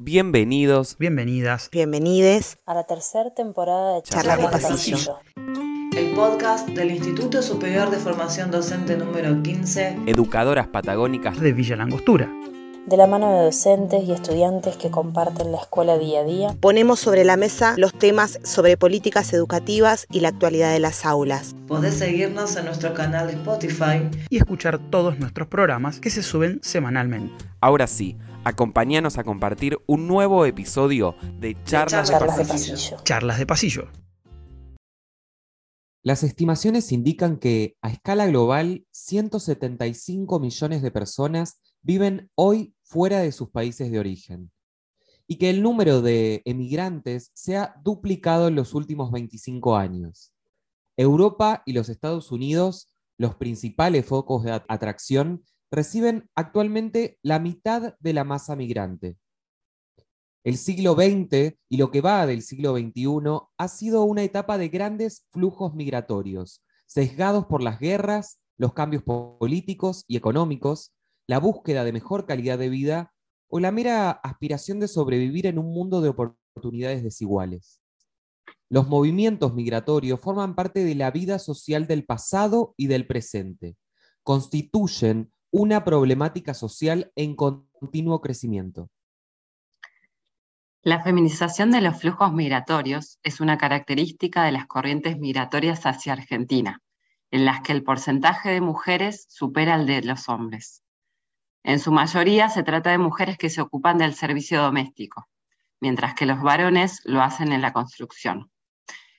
Bienvenidos, Bienvenidas. Bienvenides a la tercera temporada de Charlas de. Pasillo. El podcast del Instituto Superior de Formación Docente número 15. educadoras patagónicas de Villa Langostura. De la mano de docentes y estudiantes que comparten la escuela día a día, ponemos sobre la mesa los temas sobre políticas educativas y la actualidad de las aulas. Podés seguirnos en nuestro canal de Spotify. Y escuchar todos nuestros programas que se suben semanalmente. Ahora sí, acompáñanos a compartir un nuevo episodio de Charlas, de de Charlas de Pasillo. Pasillo. Charlas de pasillo. Las estimaciones indican que a escala global 175 millones de personas viven hoy fuera de sus países de origen y que el número de emigrantes se ha duplicado en los últimos 25 años. Europa y los Estados Unidos, los principales focos de at- atracción, reciben actualmente la mitad de la masa migrante. El siglo XX y lo que va del siglo XXI ha sido una etapa de grandes flujos migratorios, sesgados por las guerras, los cambios po- políticos y económicos, la búsqueda de mejor calidad de vida o la mera aspiración de sobrevivir en un mundo de oportunidades desiguales. Los movimientos migratorios forman parte de la vida social del pasado y del presente. Constituyen una problemática social en continuo crecimiento. La feminización de los flujos migratorios es una característica de las corrientes migratorias hacia Argentina, en las que el porcentaje de mujeres supera el de los hombres. En su mayoría se trata de mujeres que se ocupan del servicio doméstico, mientras que los varones lo hacen en la construcción.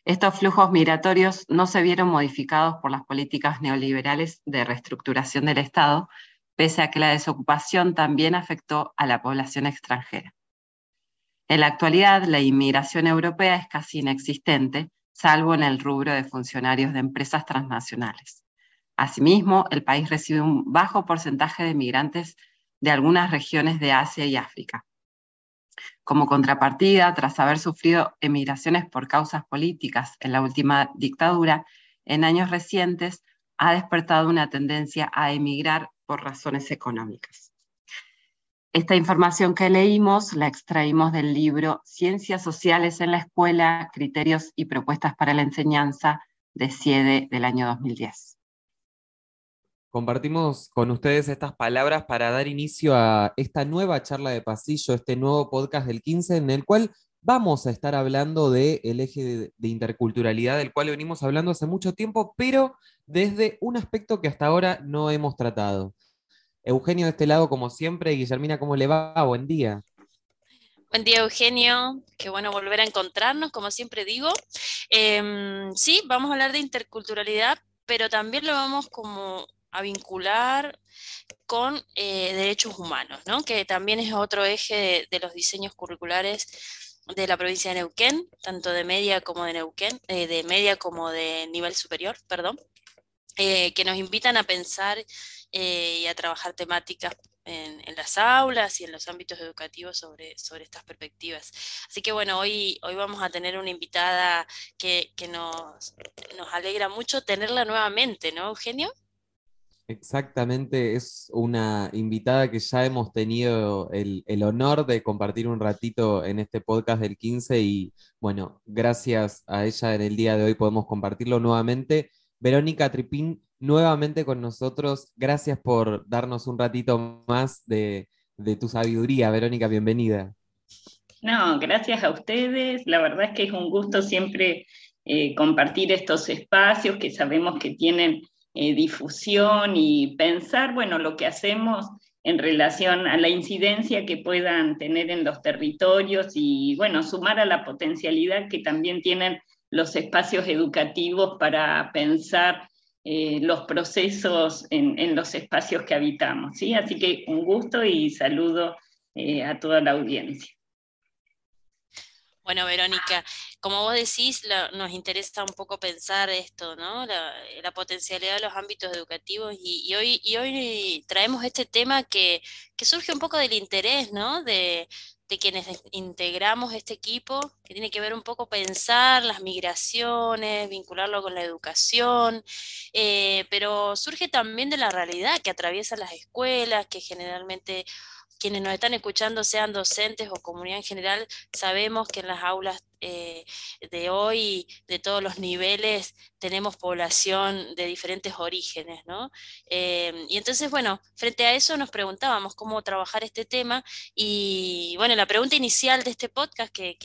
Estos flujos migratorios no se vieron modificados por las políticas neoliberales de reestructuración del Estado, pese a que la desocupación también afectó a la población extranjera. En la actualidad, la inmigración europea es casi inexistente, salvo en el rubro de funcionarios de empresas transnacionales. Asimismo, el país recibe un bajo porcentaje de migrantes de algunas regiones de Asia y África. Como contrapartida, tras haber sufrido emigraciones por causas políticas en la última dictadura, en años recientes ha despertado una tendencia a emigrar por razones económicas. Esta información que leímos la extraímos del libro Ciencias Sociales en la Escuela, Criterios y Propuestas para la Enseñanza de CIEDE del año 2010. Compartimos con ustedes estas palabras para dar inicio a esta nueva charla de pasillo, este nuevo podcast del 15, en el cual vamos a estar hablando del eje de, interculturalidad, del cual venimos hablando hace mucho tiempo, pero desde un aspecto que hasta ahora no hemos tratado. Eugenio de este lado, como siempre, Guillermina, ¿cómo le va? Buen día. Buen día, Eugenio. Qué bueno volver a encontrarnos, como siempre digo. Em, sí, vamos a hablar de interculturalidad, pero también lo vamos como a vincular con eh, derechos humanos, ¿no? Que también es otro eje de, los diseños curriculares de la provincia de Neuquén, tanto de media como de Neuquén, eh, de media como de nivel superior, perdón, eh, que nos invitan a pensar y a trabajar temáticas en, en, las aulas y en los ámbitos educativos sobre, sobre estas perspectivas. Así que bueno, hoy, hoy vamos a tener una invitada que, que nos, nos alegra mucho tenerla nuevamente, ¿no, Eugenio? Exactamente, es una invitada que ya hemos tenido el, el, honor de compartir un ratito en este podcast del 15 y bueno, gracias a ella en el día de hoy podemos compartirlo nuevamente. Verónica Tripín, nuevamente con nosotros, gracias por darnos un ratito más de, de tu sabiduría. Verónica, bienvenida. No, gracias a ustedes. La verdad es que es un gusto siempre eh, compartir estos espacios que sabemos que tienen eh, difusión y pensar, bueno, lo que hacemos en relación a la incidencia que puedan tener en los territorios y, bueno, sumar a la potencialidad que también tienen los espacios educativos para pensar eh, los procesos en, en, los espacios que habitamos. ¿sí? Así que un gusto y saludo eh, a toda la audiencia. Bueno, Verónica, como vos decís, nos interesa un poco pensar esto, ¿no? La, la potencialidad de los ámbitos educativos y, hoy, y hoy traemos este tema que, que surge un poco del interés, ¿no? De, de quienes integramos este equipo, que tiene que ver un poco pensar las migraciones, vincularlo con la educación, eh, pero surge también de la realidad que atraviesan las escuelas, que generalmente quienes nos están escuchando, sean docentes o comunidad en general, sabemos que en las aulas eh, de hoy, de todos los niveles, tenemos población de diferentes orígenes, ¿no? Eh, y entonces, bueno, frente a eso nos preguntábamos cómo trabajar este tema y, bueno, la pregunta inicial de este podcast que,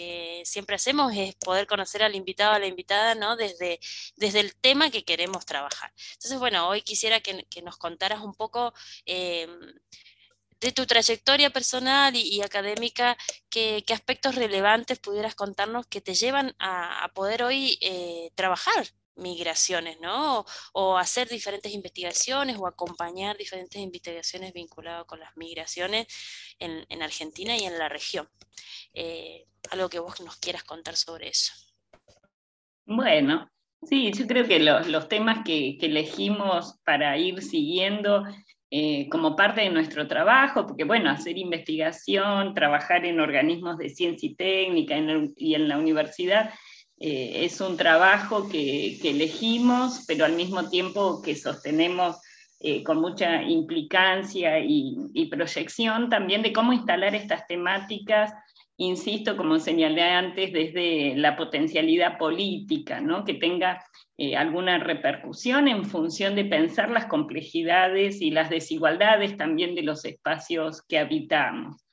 siempre hacemos es poder conocer al invitado, a la invitada, ¿no? Desde, desde el tema que queremos trabajar. Entonces, bueno, hoy quisiera que, nos contaras un poco... Eh, de tu trayectoria personal y, académica, ¿qué, aspectos relevantes pudieras contarnos que te llevan a, poder hoy eh, trabajar migraciones, ¿no? O, hacer diferentes investigaciones o acompañar diferentes investigaciones vinculadas con las migraciones en, Argentina y en la región. Eh, algo que vos nos quieras contar sobre eso. Bueno, sí, yo creo que los, temas que, que, elegimos para ir siguiendo eh, como parte de nuestro trabajo, porque bueno, hacer investigación, trabajar en organismos de ciencia y técnica y en la universidad eh, es un trabajo que, elegimos, pero al mismo tiempo que sostenemos eh, con mucha implicancia y, y, proyección también de cómo instalar estas temáticas, insisto, como señalé antes, desde la potencialidad política, ¿no? que tenga eh, alguna repercusión en función de pensar las complejidades y las desigualdades también de los espacios que habitamos.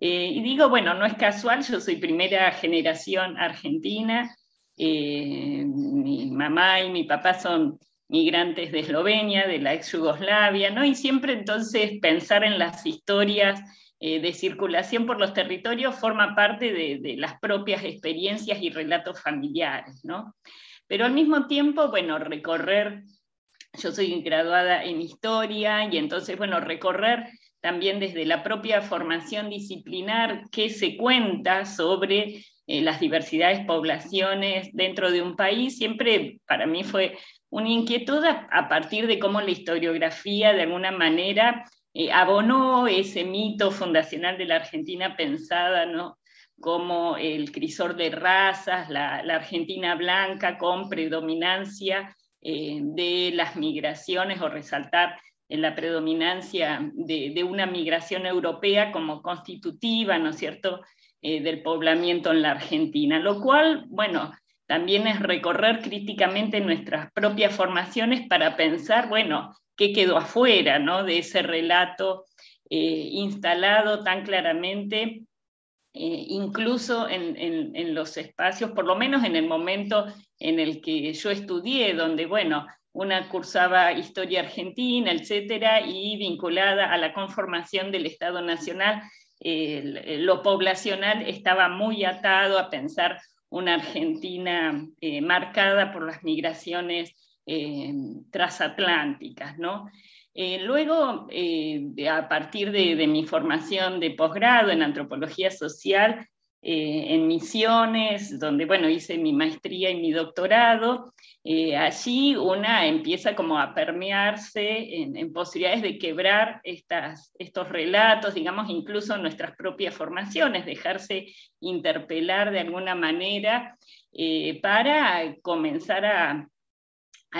Eh, y digo, bueno, no es casual, yo soy primera generación argentina, eh, mi mamá y mi papá son migrantes de Eslovenia, de la ex Yugoslavia, ¿no? Y siempre entonces pensar en las historias de circulación por los territorios forma parte de, de, las propias experiencias y relatos familiares, ¿no? Pero al mismo tiempo, bueno, recorrer, yo soy graduada en historia y entonces, bueno, recorrer también desde la propia formación disciplinar qué se cuenta sobre eh, las diversidades poblaciones dentro de un país, siempre para mí fue una inquietud a, partir de cómo la historiografía de alguna manera eh, abonó ese mito fundacional de la Argentina pensada ¿no? como el crisor de razas, la, Argentina blanca con predominancia eh, de las migraciones o resaltar la predominancia de, una migración europea como constitutiva, ¿no es cierto?, eh, del poblamiento en la Argentina, lo cual, bueno, también es recorrer críticamente nuestras propias formaciones para pensar, bueno, qué quedó afuera, ¿no?, de ese relato eh, instalado tan claramente eh, incluso en, los espacios, por lo menos en el momento en el que yo estudié, donde, bueno, una cursaba historia argentina, etcétera, y vinculada a la conformación del Estado Nacional, lo poblacional estaba muy atado a pensar una Argentina eh, marcada por las migraciones eh, transatlánticas, ¿no? Eh, luego, a partir de, mi formación de posgrado en antropología social, en Misiones, donde bueno, hice mi maestría y mi doctorado, allí una empieza como a permearse en, posibilidades de quebrar estos relatos, digamos, incluso nuestras propias formaciones, dejarse interpelar de alguna manera para comenzar a,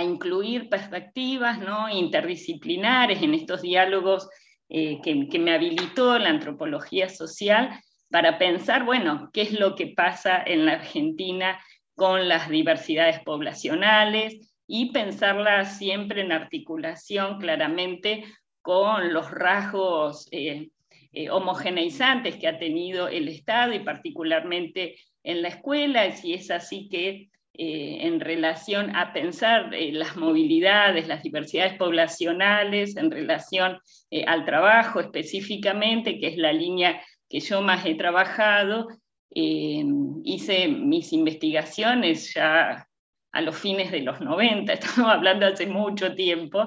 incluir perspectivas ¿no? interdisciplinares en estos diálogos eh, que, me habilitó la antropología social para pensar, bueno, qué es lo que pasa en la Argentina con las diversidades poblacionales y pensarla siempre en articulación claramente con los rasgos eh, eh, homogeneizantes que ha tenido el Estado y particularmente en la escuela, si es así que eh, en relación a pensar las movilidades, las diversidades poblacionales, en relación al trabajo específicamente, que es la línea que yo más he trabajado. Hice mis investigaciones ya a los fines de los 90, estamos hablando hace mucho tiempo,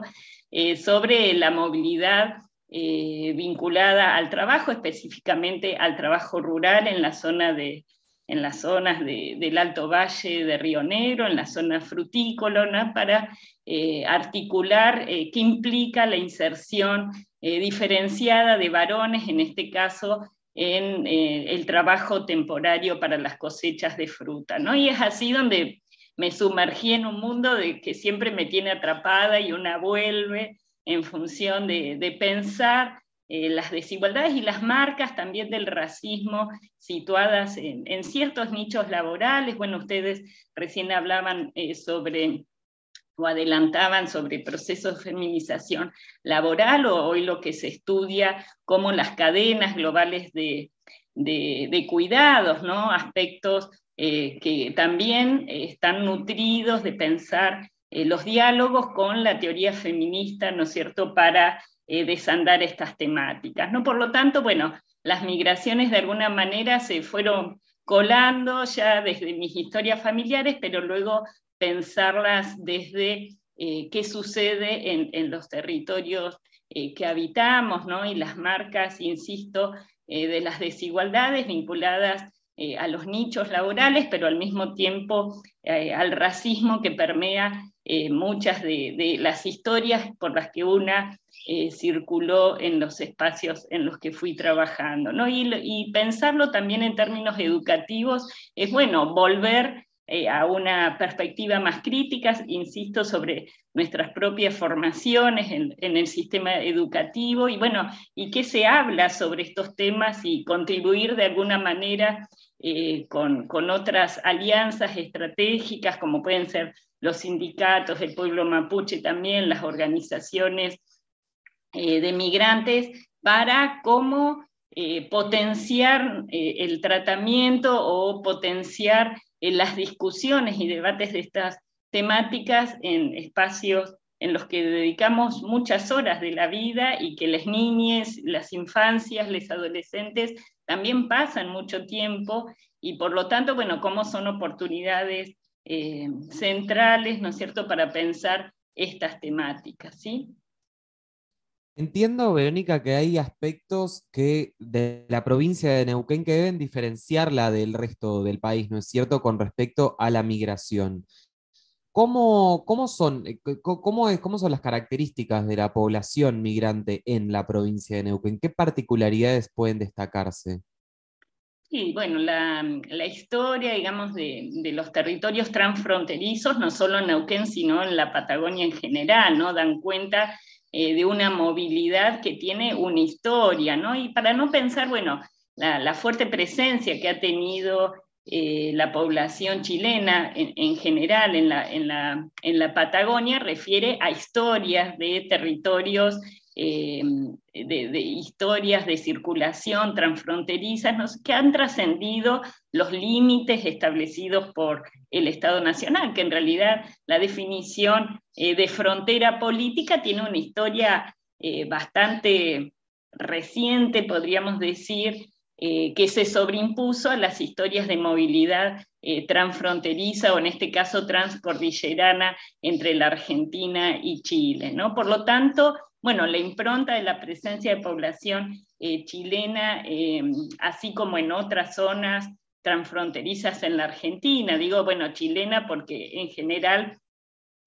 sobre la movilidad vinculada al trabajo, específicamente al trabajo rural en la zona de, en las zonas del Alto Valle de Río Negro, en la zona frutícola, para eh, articular eh, qué implica la inserción eh, diferenciada de varones, en este caso en el trabajo temporario para las cosechas de fruta. ¿no? Y es así donde me sumergí en un mundo que siempre me tiene atrapada y una vuelve en función de, de pensar eh, las desigualdades y las marcas también del racismo situadas en, ciertos nichos laborales. Bueno, ustedes recién hablaban eh, sobre o adelantaban sobre procesos de feminización laboral o hoy lo que se estudia como las cadenas globales de, cuidados, ¿no? aspectos eh, que también están nutridos de pensar los diálogos con la teoría feminista, ¿no es cierto?, para eh, desandar estas temáticas. ¿no? Por lo tanto, bueno, las migraciones de alguna manera se fueron colando ya desde mis historias familiares, pero luego pensarlas desde eh, qué sucede en, los territorios eh, que habitamos, ¿no? y las marcas, insisto, de las desigualdades vinculadas a los nichos laborales, pero al mismo tiempo al racismo que permea muchas de, las historias por las que una eh, circuló en los espacios en los que fui trabajando. ¿no? Y, pensarlo también en términos educativos es, bueno, volver eh, a una perspectiva más crítica, insisto, sobre nuestras propias formaciones en, el sistema educativo. Y, bueno, y qué se habla sobre estos temas y contribuir de alguna manera eh, con, con, otras alianzas estratégicas, como pueden ser los sindicatos, el pueblo mapuche también, las organizaciones eh, de migrantes para cómo potenciar el tratamiento o potenciar las discusiones y debates de estas temáticas en espacios en los que dedicamos muchas horas de la vida y que las niñas, las infancias, los adolescentes también pasan mucho tiempo y por lo tanto, bueno, cómo son oportunidades centrales, ¿no es cierto?, para pensar estas temáticas, ¿sí? Entiendo, Verónica, que hay aspectos que de la provincia de Neuquén que deben diferenciarla del resto del país, ¿no es cierto?, con respecto a la migración. ¿Cómo, cómo son, eh, cómo, es, ¿Cómo son las características de la población migrante en la provincia de Neuquén? ¿Qué particularidades pueden destacarse? Sí, bueno, la, historia, digamos, de, de, los territorios transfronterizos, no solo en Neuquén, sino en la Patagonia en general, ¿no? Dan cuenta eh, de una movilidad que tiene una historia, ¿no? Y para no pensar, bueno, la, fuerte presencia que ha tenido eh, la población chilena en, general en la, en, la, en la, Patagonia refiere a historias de territorios eh, de, historias de circulación transfronterizas que han trascendido los límites establecidos por el Estado Nacional, que en realidad la definición eh, de frontera política tiene una historia eh, bastante reciente, podríamos decir, que se sobreimpuso a las historias de movilidad transfronteriza o en este caso transcordillerana entre la Argentina y Chile. ¿no? Por lo tanto, bueno, la impronta de la presencia de población eh, chilena, eh, así como en otras zonas transfronterizas en la Argentina. Digo, bueno, chilena porque en general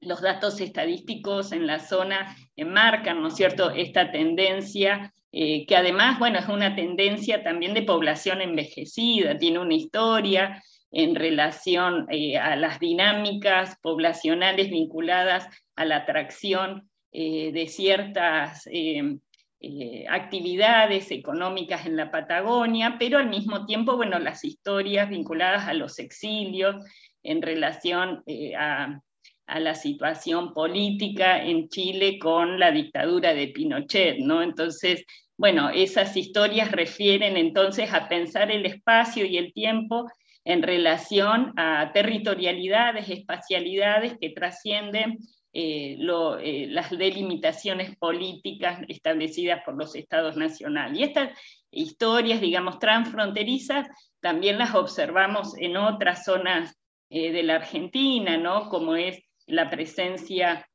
los datos estadísticos en la zona marcan, ¿no es cierto?, esta tendencia, eh, que además, bueno, es una tendencia también de población envejecida, tiene una historia en relación a las dinámicas poblacionales vinculadas a la atracción eh, de ciertas eh, eh, actividades económicas en la Patagonia, pero al mismo tiempo, bueno, las historias vinculadas a los exilios en relación a, a, la situación política en Chile con la dictadura de Pinochet, ¿no? Entonces, bueno, esas historias refieren entonces a pensar el espacio y el tiempo en relación a territorialidades, espacialidades que trascienden eh, eh, las delimitaciones políticas establecidas por los estados nacionales. Y estas historias, digamos, transfronterizas, también las observamos en otras zonas eh, de la Argentina, ¿no? como es la presencia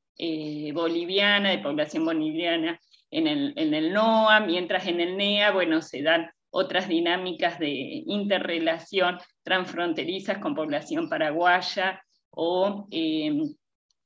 boliviana, de población boliviana en el, en el NOA, mientras en el NEA, bueno, se dan otras dinámicas de interrelación transfronterizas con población paraguaya o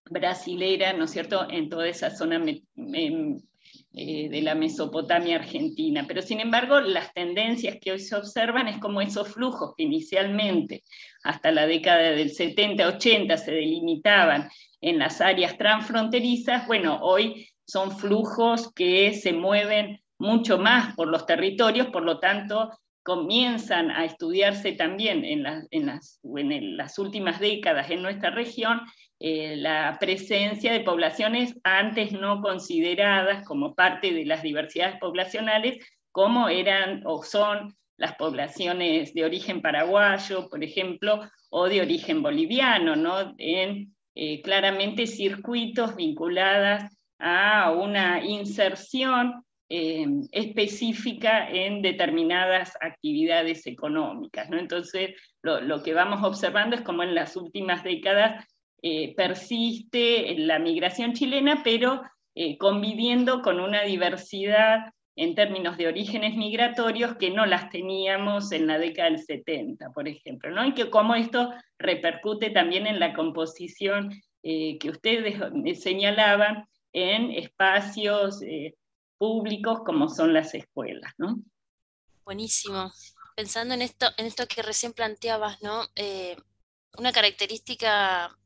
brasilera, ¿no es cierto?, en toda esa zona eh, de la Mesopotamia argentina. Pero sin embargo, las tendencias que hoy se observan es como esos flujos que inicialmente, hasta la década del 70-80, se delimitaban en las áreas transfronterizas, bueno, hoy son flujos que se mueven mucho más por los territorios, por lo tanto comienzan a estudiarse también en, las, últimas décadas en nuestra región eh, la presencia de poblaciones antes no consideradas como parte de las diversidades poblacionales, como eran o son las poblaciones de origen paraguayo, por ejemplo, o de origen boliviano, ¿no? en eh, claramente circuitos vinculadas a una inserción eh, específica en determinadas actividades económicas. ¿no? Entonces, lo, que vamos observando es como en las últimas décadas eh, persiste la migración chilena, pero eh, conviviendo con una diversidad en términos de orígenes migratorios que no las teníamos en la década del 70, por ejemplo, ¿no? y que cómo esto repercute también en la composición que ustedes señalaban en espacios públicos como son las escuelas, ¿no? Buenísimo. Pensando en esto, en esto que recién planteabas, ¿no? Eh, una característica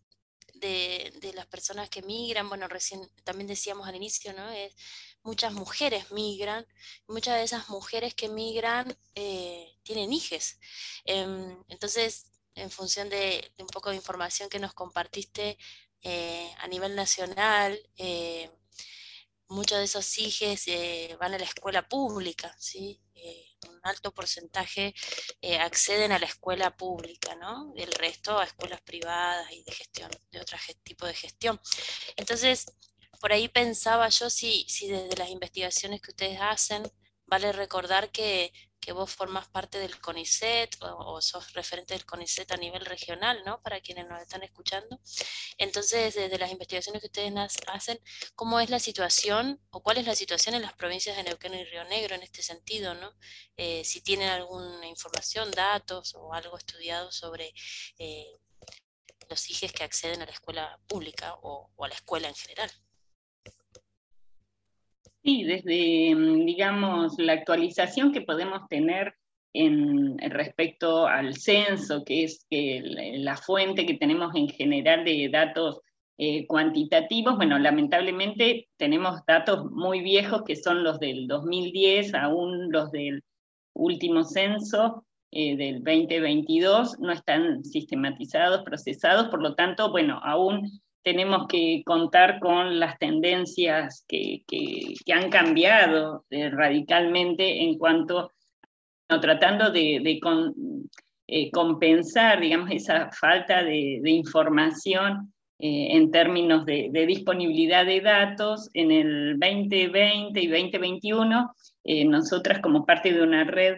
de, las personas que migran, bueno, recién también decíamos al inicio, ¿no? Es, muchas mujeres migran, muchas de esas mujeres que migran eh, tienen hijos. Em, entonces, en función de, un poco de información que nos compartiste eh, a nivel nacional, muchos de esos hijos eh, van a la escuela pública, ¿sí? Un alto porcentaje eh, acceden a la escuela pública, ¿no? El resto a escuelas privadas y de gestión, de otro tipo de gestión. Entonces, por ahí pensaba yo si, si desde las investigaciones que ustedes hacen, vale recordar que que vos formás parte del CONICET o, sos referente del CONICET a nivel regional, ¿no? Para quienes nos están escuchando. Entonces, desde las investigaciones que ustedes hacen, ¿cómo es la situación o cuál es la situación en las provincias de Neuquén y Río Negro en este sentido, ¿no? Eh, si tienen alguna información, datos o algo estudiado sobre eh, los hijos que acceden a la escuela pública o a la escuela en general. Sí, desde, mm, digamos, la actualización que podemos tener en, respecto al censo, que es la fuente que tenemos en general de datos eh, cuantitativos, bueno, lamentablemente tenemos datos muy viejos que son los del 2010, aún los del último censo eh, del 2022 no están sistematizados, procesados, por lo tanto, bueno, aún tenemos que contar con las tendencias que, han cambiado eh, radicalmente en cuanto, no, tratando de, eh, compensar, digamos, esa falta de, información eh, en términos de, disponibilidad de datos. En el 2020 y 2021, nosotras como parte de una red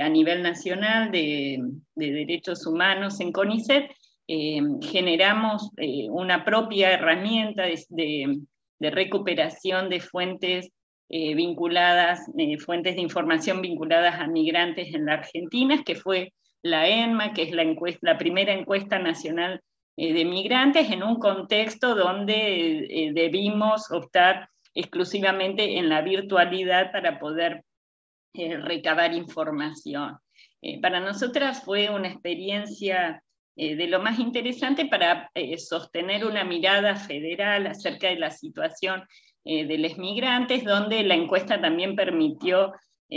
a nivel nacional de derechos humanos en CONICET, eh, generamos eh, una propia herramienta de, recuperación de fuentes eh, vinculadas, fuentes de información vinculadas a migrantes en la Argentina, que fue la ENMA, que es la, la primera encuesta nacional de migrantes, en un contexto donde debimos optar exclusivamente en la virtualidad para poder recabar información. para nosotras fue una experiencia eh, de lo más interesante para eh, sostener una mirada federal acerca de la situación eh, de los migrantes, donde la encuesta también permitió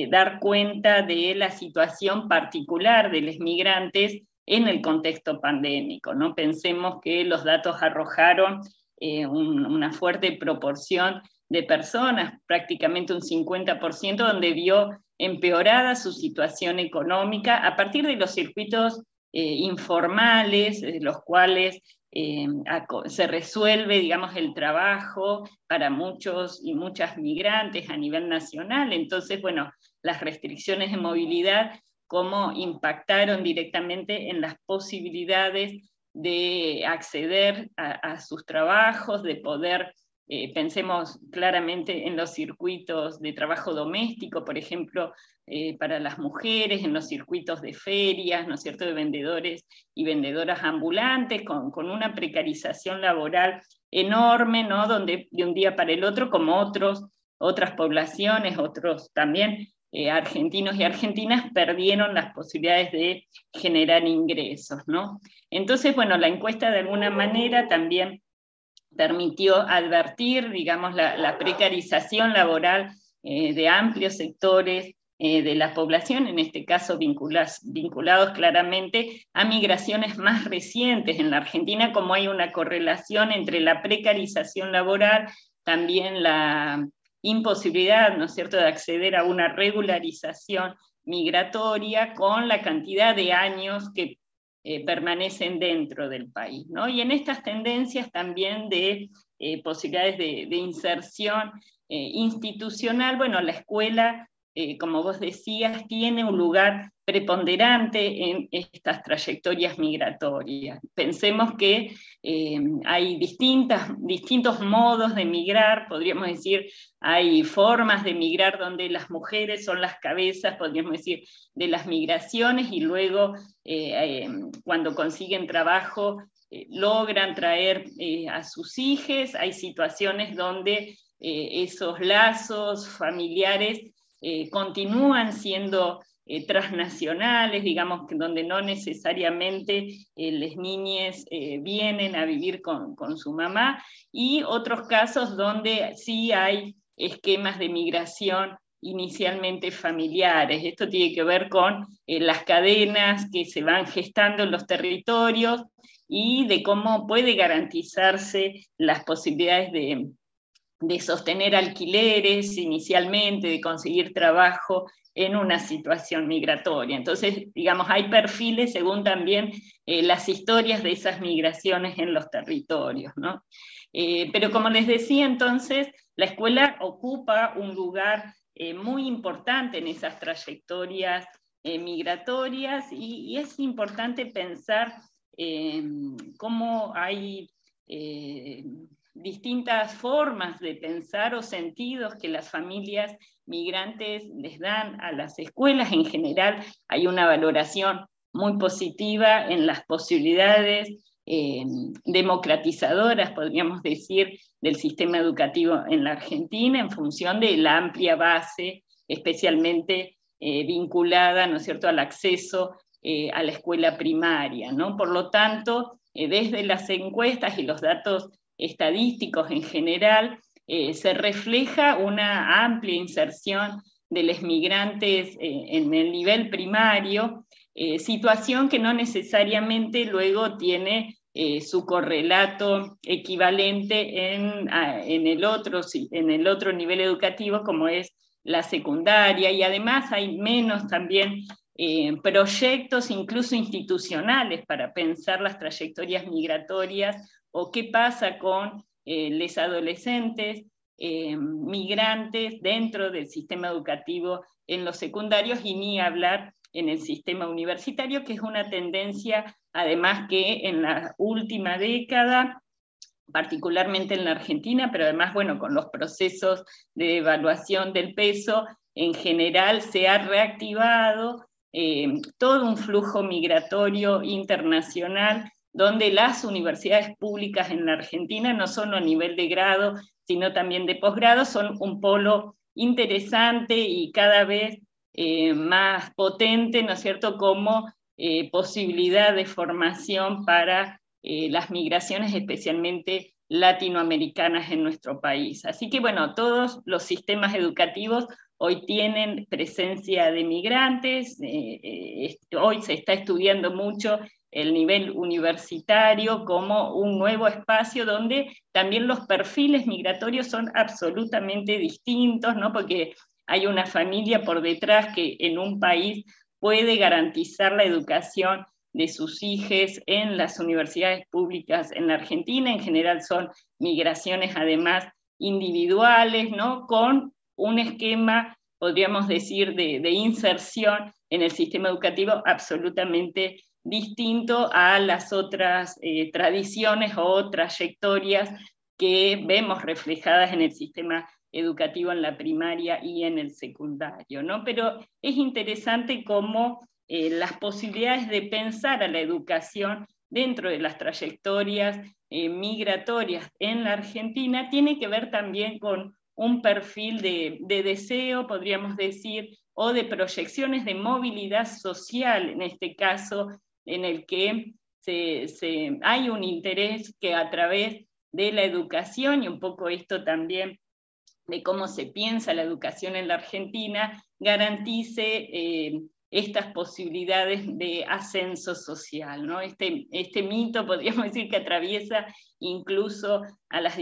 dar cuenta de la situación particular de los migrantes en el contexto pandémico. ¿no? Pensemos que los datos arrojaron una fuerte proporción de personas, prácticamente un 50%, donde vio empeorada su situación económica a partir de los circuitos eh, informales, de los cuales eh, se resuelve, digamos, el trabajo para muchos y muchas migrantes a nivel nacional. Entonces, bueno, las restricciones de movilidad, cómo impactaron directamente en las posibilidades de acceder a sus trabajos, de poder eh, pensemos claramente en los circuitos de trabajo doméstico, por ejemplo, eh, para las mujeres, en los circuitos de ferias, ¿no es cierto?, de vendedores y vendedoras ambulantes, con, una precarización laboral enorme, ¿no?, donde de un día para el otro, como otros, otras poblaciones, otros también eh, argentinos y argentinas perdieron las posibilidades de generar ingresos, ¿no? Entonces, bueno, la encuesta de alguna manera también permitió advertir, digamos, la, precarización laboral de amplios sectores de la población, en este caso vinculados claramente a migraciones más recientes en la Argentina, como hay una correlación entre la precarización laboral, también la imposibilidad, ¿no es cierto?, de acceder a una regularización migratoria con la cantidad de años que eh, permanecen dentro del país. ¿no? Y en estas tendencias también de eh, posibilidades de, inserción eh, institucional, bueno, la escuela como vos decías, tiene un lugar preponderante en estas trayectorias migratorias. Pensemos que eh, hay distintas, distintos modos de migrar, podríamos decir, hay formas de migrar donde las mujeres son las cabezas, podríamos decir, de las migraciones y luego eh, cuando consiguen trabajo logran traer a sus hijos, hay situaciones donde esos lazos familiares eh, continúan siendo eh, transnacionales, digamos, donde no necesariamente eh, las niñas vienen a vivir con, con, su mamá, y otros casos donde sí hay esquemas de migración inicialmente familiares. Esto tiene que ver con las cadenas que se van gestando en los territorios y de cómo puede garantizarse las posibilidades de, de sostener alquileres inicialmente, de conseguir trabajo en una situación migratoria. Entonces, digamos, hay perfiles según también eh, las historias de esas migraciones en los territorios. ¿no? Eh, pero como les decía entonces, la escuela ocupa un lugar eh, muy importante en esas trayectorias migratorias y, y, es importante pensar cómo hay distintas formas de pensar o sentidos que las familias migrantes les dan a las escuelas. En general hay una valoración muy positiva en las posibilidades eh, democratizadoras, podríamos decir, del sistema educativo en la Argentina en función de la amplia base, especialmente eh, vinculada, ¿no es cierto?, al acceso eh, a la escuela primaria, ¿no? Por lo tanto, desde las encuestas y los datos estadísticos en general, eh, se refleja una amplia inserción de los migrantes eh, en el nivel primario, eh, situación que no necesariamente luego tiene su correlato equivalente en, en, el otro, en el otro nivel educativo como es la secundaria. Y además hay menos también proyectos incluso institucionales para pensar las trayectorias migratorias o qué pasa con eh, los adolescentes eh, migrantes dentro del sistema educativo en los secundarios y ni hablar en el sistema universitario, que es una tendencia además que en la última década, particularmente en la Argentina, pero además, bueno, con los procesos de evaluación del peso, en general se ha reactivado eh, todo un flujo migratorio internacional donde las universidades públicas en la Argentina, no solo a nivel de grado, sino también de posgrado, son un polo interesante y cada vez eh, más potente, ¿no es cierto?, como eh, posibilidad de formación para eh, las migraciones, especialmente latinoamericanas en nuestro país. Así que, bueno, todos los sistemas educativos hoy tienen presencia de migrantes, hoy se está estudiando mucho el nivel universitario como un nuevo espacio donde también los perfiles migratorios son absolutamente distintos, ¿no? porque hay una familia por detrás que en un país puede garantizar la educación de sus hijos en las universidades públicas en la Argentina. En general son migraciones además individuales, ¿no? con un esquema, podríamos decir, de, de inserción en el sistema educativo absolutamente distinto a las otras eh, tradiciones o trayectorias que vemos reflejadas en el sistema educativo en la primaria y en el secundario. ¿no? Pero es interesante cómo eh, las posibilidades de pensar a la educación dentro de las trayectorias eh, migratorias en la Argentina tiene que ver también con un perfil de, de deseo, podríamos decir, o de proyecciones de movilidad social, en este caso, en el que se, hay un interés que a través de la educación, y un poco esto también de cómo se piensa la educación en la Argentina, garantice eh, estas posibilidades de ascenso social. ¿no? Este, este mito, podríamos decir, que atraviesa incluso a las,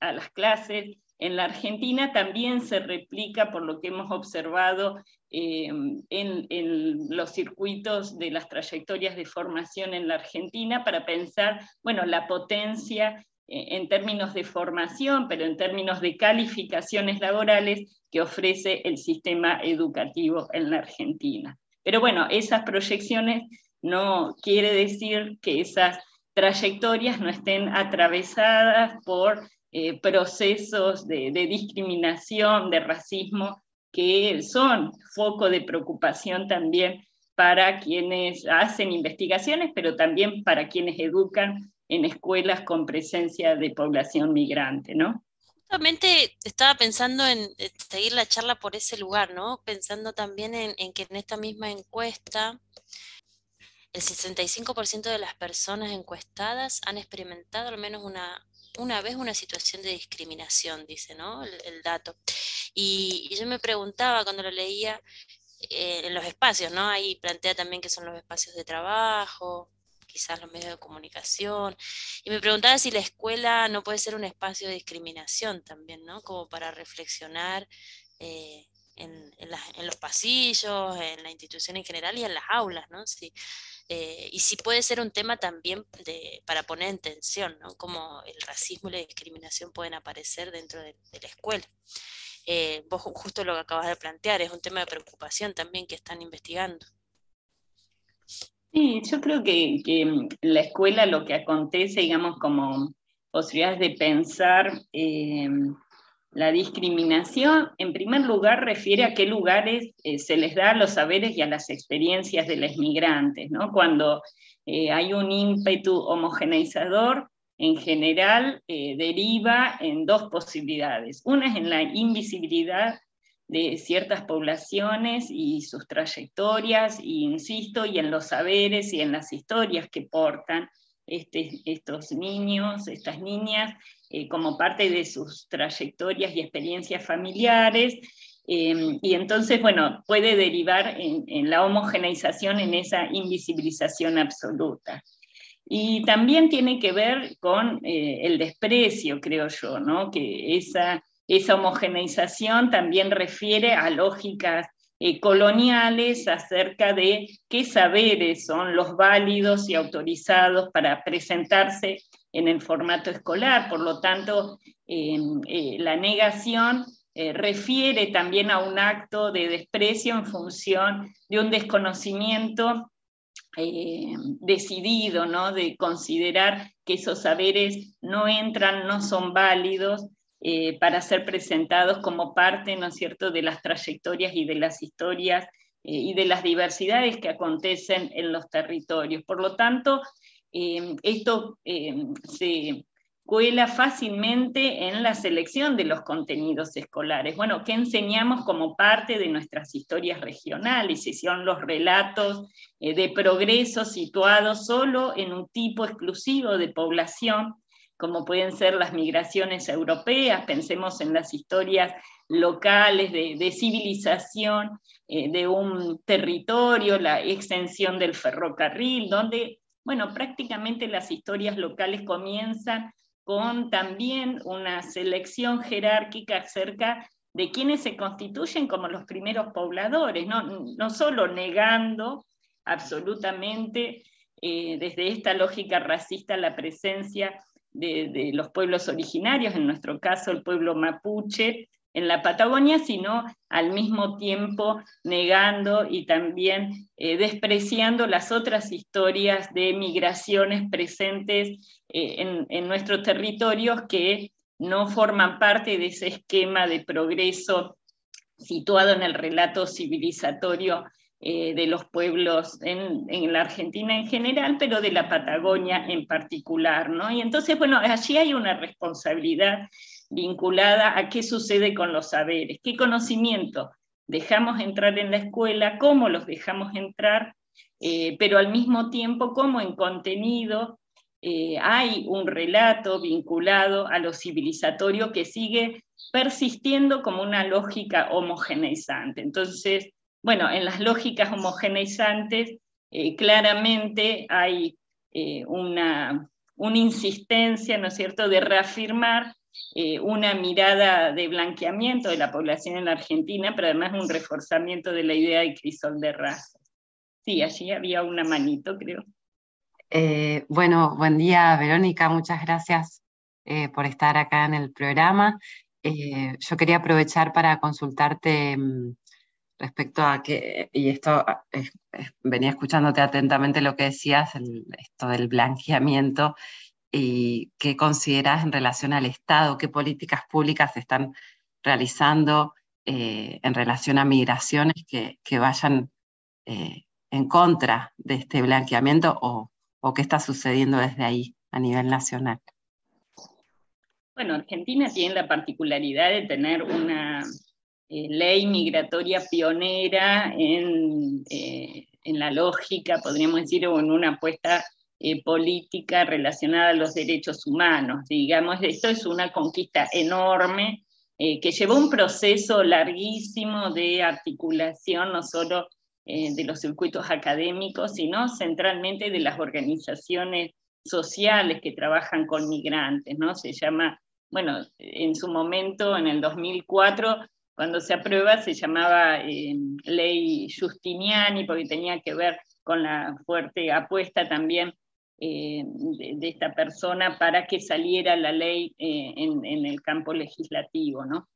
a las clases en la Argentina también se replica por lo que hemos observado eh, en, los circuitos de las trayectorias de formación en la Argentina para pensar, bueno, la potencia eh, en términos de formación, pero en términos de calificaciones laborales que ofrece el sistema educativo en la Argentina. Pero bueno, esas proyecciones no quiere decir que esas trayectorias no estén atravesadas por eh, procesos de, discriminación, de racismo, que son foco de preocupación también para quienes hacen investigaciones, pero también para quienes educan en escuelas con presencia de población migrante, ¿no? Justamente estaba pensando en seguir la charla por ese lugar, ¿no? Pensando también en, en que en esta misma encuesta el 65% de las personas encuestadas han experimentado al menos una, una vez una situación de discriminación, dice, ¿no? El, dato. Y, yo me preguntaba cuando lo leía eh, en los espacios, ¿no? Ahí plantea también que son los espacios de trabajo, quizás los medios de comunicación, y me preguntaba si la escuela no puede ser un espacio de discriminación también, ¿no? Como para reflexionar. Eh, en, los pasillos, en la institución en general y en las aulas, ¿no? Sí. Eh, y sí puede ser un tema también para poner en tensión, ¿no? Cómo el racismo y la discriminación pueden aparecer dentro de, la escuela. Eh, vos justo lo que acabas de plantear, es un tema de preocupación también que están investigando. Sí, yo creo que, en la escuela lo que acontece, digamos, como posibilidades de pensar eh, la discriminación, en primer lugar, refiere a qué lugares eh, se les da a los saberes y a las experiencias de los migrantes. ¿no? Cuando eh, hay un ímpetu homogeneizador, en general eh, deriva en dos posibilidades. Una es en la invisibilidad de ciertas poblaciones y sus trayectorias, y insisto, y en los saberes y en las historias que portan este, estos niños, estas niñas, eh, como parte de sus trayectorias y experiencias familiares. Em, y entonces, bueno, puede derivar en, la homogeneización, en esa invisibilización absoluta. Y también tiene que ver con eh, el desprecio, creo yo, ¿no? que esa, esa homogeneización también refiere a lógicas eh, coloniales acerca de qué saberes son los válidos y autorizados para presentarse en el formato escolar. Por lo tanto, em, eh, la negación eh, refiere también a un acto de desprecio en función de un desconocimiento em, decidido, ¿no? de considerar que esos saberes no entran, no son válidos eh, para ser presentados como parte, ¿no es cierto?, de las trayectorias y de las historias y de las diversidades que acontecen en los territorios. Por lo tanto, Em, esto em, se cuela fácilmente en la selección de los contenidos escolares. Bueno, ¿qué enseñamos como parte de nuestras historias regionales? Si son los relatos eh, de progreso situados solo en un tipo exclusivo de población, como pueden ser las migraciones europeas, pensemos en las historias locales de, civilización eh, de un territorio, la extensión del ferrocarril, donde bueno, prácticamente las historias locales comienzan con también una selección jerárquica acerca de quienes se constituyen como los primeros pobladores, no, no solo negando absolutamente eh, desde esta lógica racista la presencia de, de, los pueblos originarios, en nuestro caso el pueblo mapuche, en la Patagonia, sino al mismo tiempo negando y también eh, despreciando las otras historias de migraciones presentes eh, en, en, nuestros territorios que no forman parte de ese esquema de progreso situado en el relato civilizatorio eh, de los pueblos en, en, la Argentina en general, pero de la Patagonia en particular. ¿no? Y entonces, bueno, allí hay una responsabilidad vinculada a qué sucede con los saberes, qué conocimiento dejamos entrar en la escuela, cómo los dejamos entrar, eh, pero al mismo tiempo cómo en contenido eh, hay un relato vinculado a lo civilizatorio que sigue persistiendo como una lógica homogeneizante. Entonces, bueno, en las lógicas homogeneizantes eh, claramente hay una, una, insistencia, ¿no es cierto?, de reafirmar una mirada de blanqueamiento de la población en la Argentina, pero además un reforzamiento de la idea de crisol de razas. Sí, allí había una manito, creo. Eh, bueno, buen día Verónica, muchas gracias eh, por estar acá en el programa. Eh, yo quería aprovechar para consultarte mm, respecto a que, y esto venía escuchándote atentamente lo que decías, esto del blanqueamiento, y qué consideras en relación al Estado, qué políticas públicas se están realizando en relación a migraciones que, vayan en contra de este blanqueamiento o, qué está sucediendo desde ahí a nivel nacional? Bueno, Argentina tiene la particularidad de tener una eh, ley migratoria pionera eh, en, la lógica, podríamos decir, o en una apuesta eh, política relacionada a los derechos humanos. Digamos, esto es una conquista enorme que llevó un proceso larguísimo de articulación, no solo eh, de los circuitos académicos, sino centralmente de las organizaciones sociales que trabajan con migrantes, ¿no? Se llama, bueno, en su momento, en el 2004, cuando se aprueba, se llamaba eh, ley Justiniani, porque tenía que ver con la fuerte apuesta también eh, de, esta persona para que saliera la ley en, en, el campo legislativo, ¿no?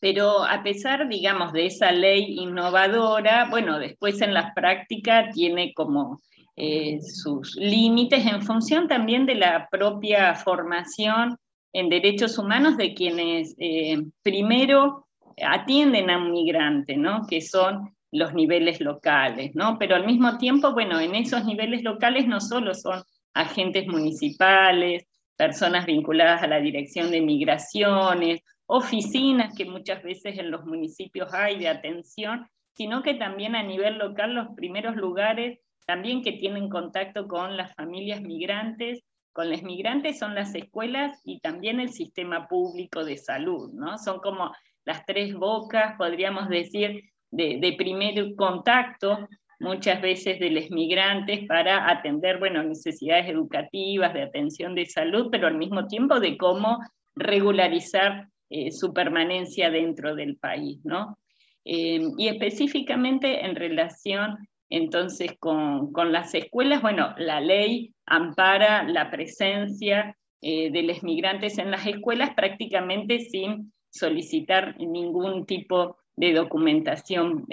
Pero a pesar, digamos, de esa ley innovadora, bueno, después en la práctica tiene como eh, sus límites en función también de la propia formación en derechos humanos de quienes eh, primero atienden a un migrante, ¿no? que son los niveles locales, ¿no? pero al mismo tiempo, bueno, en esos niveles locales no solo son agentes municipales, personas vinculadas a la dirección de migraciones oficinas que muchas veces en los municipios hay de atención, sino que también a nivel local los primeros lugares también que tienen contacto con las familias migrantes, con los migrantes son las escuelas y también el sistema público de salud, ¿no? Son como las tres bocas, podríamos decir, de, primer contacto muchas veces de los migrantes para atender, bueno, necesidades educativas, de atención de salud, pero al mismo tiempo de cómo regularizar eh, su permanencia dentro del país, ¿no? Eh, y específicamente en relación entonces con, con, las escuelas, bueno, la ley ampara la presencia eh, de los migrantes en las escuelas prácticamente sin solicitar ningún tipo de documentación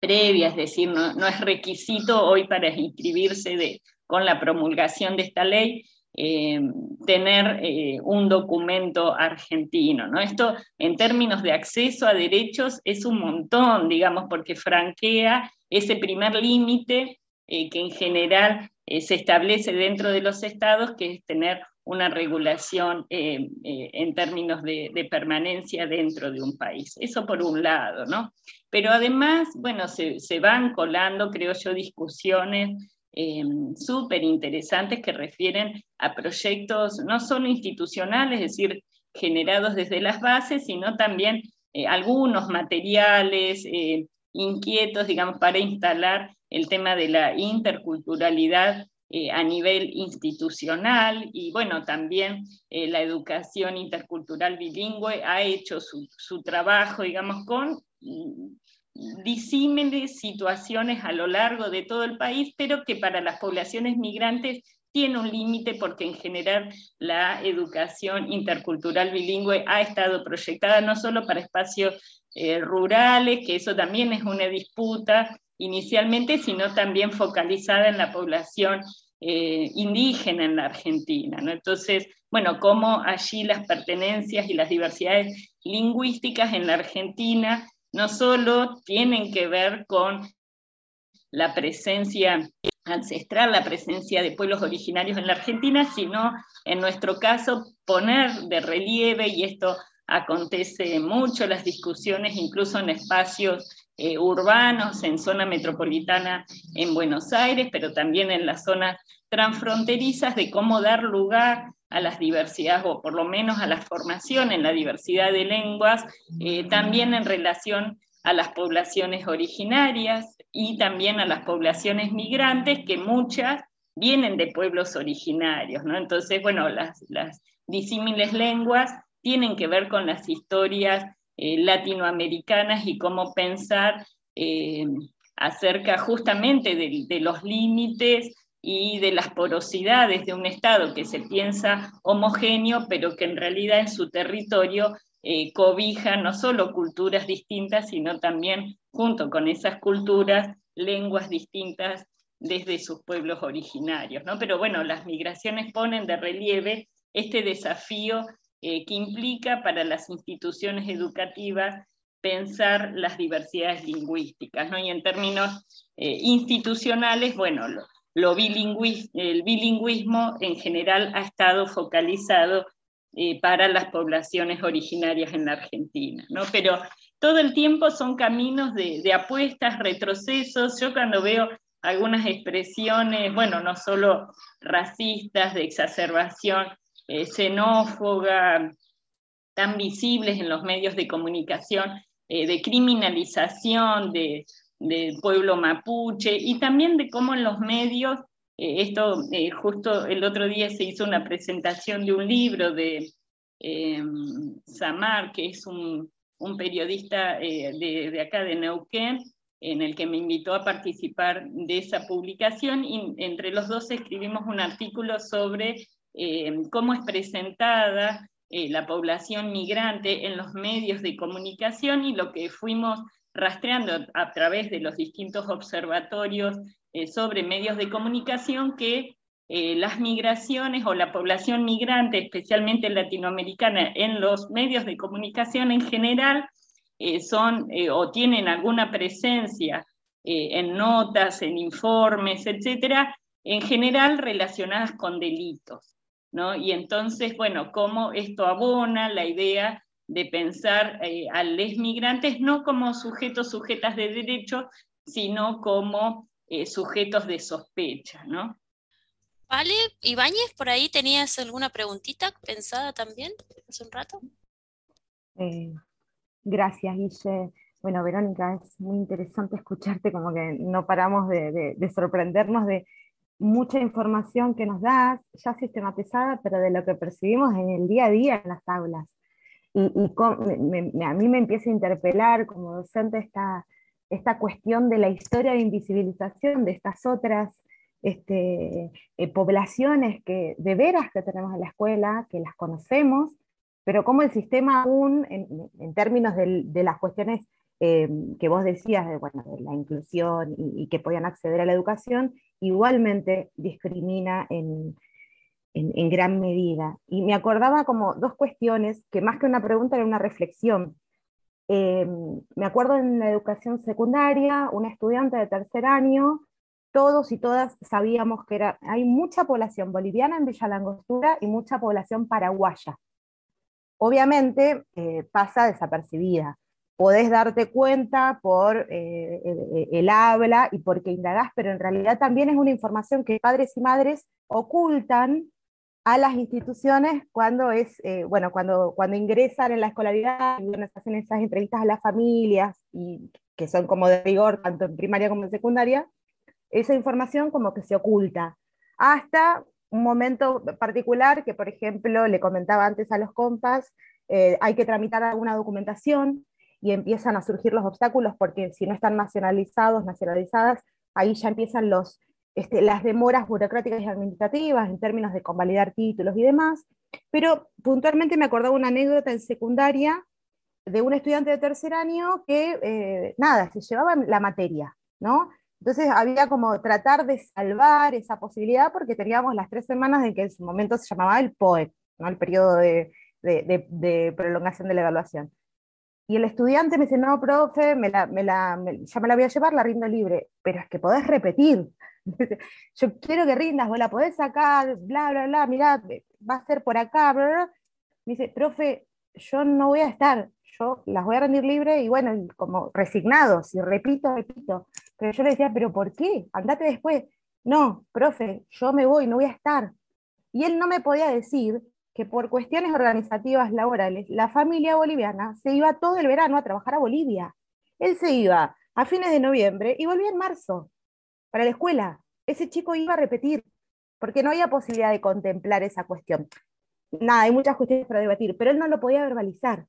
previa, es decir, no, no, es requisito hoy para inscribirse con la promulgación de esta ley eh, tener eh, un documento argentino. ¿no? Esto en términos de acceso a derechos es un montón, digamos, porque franquea ese primer límite eh, que en general se establece dentro de los estados, que es tener una regulación en términos de, permanencia dentro de un país. Eso por un lado, ¿no? Pero además, bueno, se, van colando, creo yo, discusiones eh, súper interesantes que refieren a proyectos no solo institucionales, es decir, generados desde las bases, sino también eh, algunos materiales eh, inquietos, digamos, para instalar el tema de la interculturalidad a nivel institucional y bueno, también la educación intercultural bilingüe ha hecho su, su trabajo, digamos, con disímiles situaciones a lo largo de todo el país, pero que para las poblaciones migrantes tiene un límite porque en general la educación intercultural bilingüe ha estado proyectada no solo para espacios eh, rurales, que eso también es una disputa inicialmente, sino también focalizada en la población eh, indígena en la Argentina. Entonces, bueno, cómo allí las pertenencias y las diversidades lingüísticas en la Argentina no solo tienen que ver con la presencia ancestral, la presencia de pueblos originarios en la Argentina, sino en nuestro caso poner de relieve, y esto acontece mucho, las discusiones incluso en espacios eh, urbanos, en zona metropolitana en Buenos Aires, pero también en las zonas transfronterizas de cómo dar lugar a las diversidades, o por lo menos a la formación en la diversidad de lenguas, eh, también en relación a las poblaciones originarias y también a las poblaciones migrantes, que muchas vienen de pueblos originarios. ¿no? Entonces, bueno, las, las disímiles lenguas tienen que ver con las historias eh, latinoamericanas y cómo pensar eh, acerca justamente de, los límites y de las porosidades de un Estado que se piensa homogéneo, pero que en realidad en su territorio eh, cobija no solo culturas distintas, sino también junto con esas culturas, lenguas distintas desde sus pueblos originarios. ¿no? Pero bueno, las migraciones ponen de relieve este desafío eh, que implica para las instituciones educativas pensar las diversidades lingüísticas, ¿no? Y en términos eh, institucionales, bueno, lo, el bilingüismo en general ha estado focalizado eh, para las poblaciones originarias en la Argentina, ¿no? Pero todo el tiempo son caminos de, de apuestas, retrocesos. Yo cuando veo algunas expresiones, bueno, no solo racistas, de exacerbación eh, xenófoba, tan visibles en los medios de comunicación, eh, de criminalización del pueblo mapuche y también de cómo en los medios, eh, esto justo el otro día se hizo una presentación de un libro de Samar, que es un, periodista de, de, acá de Neuquén, en el que me invitó a participar de esa publicación y entre los dos escribimos un artículo sobre eh, cómo es presentada eh, la población migrante en los medios de comunicación y lo que fuimos rastreando a través de los distintos observatorios eh, sobre medios de comunicación que las migraciones o la población migrante, especialmente latinoamericana, en los medios de comunicación en general, son o tienen alguna presencia en notas, en informes, etcétera, en general relacionadas con delitos. Y entonces, bueno, cómo esto abona la idea de pensar eh, a los migrantes no como sujetos, sujetas de derecho, sino como eh, sujetos de sospecha, ¿no? Vale, Ibáñez, por ahí tenías alguna preguntita pensada también hace un rato. Eh, gracias, Guille. Bueno, Verónica, es muy interesante escucharte, como que no paramos de sorprendernos de, mucha información que nos das, ya sistematizada, pero de lo que percibimos en el día a día en las aulas. Y, a mí me empieza a interpelar como docente esta, esta cuestión de la historia de invisibilización de estas otras este, eh, poblaciones que de veras que tenemos en la escuela, que las conocemos, pero como el sistema aún, en, términos de las cuestiones eh, que vos decías, de, bueno, la inclusión y, que podían acceder a la educación, igualmente discrimina en, en, gran medida. Y me acordaba como dos cuestiones, que más que una pregunta era una reflexión. Eh, me acuerdo en la educación secundaria, una estudiante de tercer año, todos y todas sabíamos que hay mucha población boliviana en Villa Langostura y mucha población paraguaya. Obviamente eh, pasa desapercibida podés darte cuenta por eh, el, habla y porque indagás, pero en realidad también es una información que padres y madres ocultan a las instituciones cuando es, eh, bueno, cuando, cuando ingresan en la escolaridad, se hacen esas entrevistas a las familias, y que son como de rigor, tanto en primaria como en secundaria, esa información como que se oculta. Hasta un momento particular que, por ejemplo, le comentaba antes a los compas, eh, hay que tramitar alguna documentación y empiezan a surgir los obstáculos porque si no están nacionalizados, nacionalizadas, ahí ya empiezan los, este, las demoras burocráticas y administrativas en términos de convalidar títulos y demás. Pero puntualmente me acordaba una anécdota en secundaria de un estudiante de tercer año que, eh, nada, se llevaba la materia, ¿no? Entonces había como tratar de salvar esa posibilidad porque teníamos las tres semanas en que en su momento se llamaba el POET, ¿no? el periodo de, de, de prolongación de la evaluación. Y el estudiante me dice, no, profe, ya me la voy a llevar, la rindo libre. Pero es que podés repetir. Yo quiero que rindas, vos la podés sacar, bla, bla, bla, mirá, va a ser por acá, bla, bla. Me dice, profe, yo no voy a estar, yo las voy a rendir libre y bueno, como resignados, y repito, repito. Pero yo le decía, ¿pero por qué? Andate después. No, profe, yo me voy, no voy a estar. Y él no me podía decir que por cuestiones organizativas laborales, la familia boliviana se iba todo el verano a trabajar a Bolivia. Él se iba a fines de noviembre y volvía en marzo para la escuela. Ese chico iba a repetir, porque no había posibilidad de contemplar esa cuestión. Nada, hay muchas cuestiones para debatir, pero él no lo podía verbalizar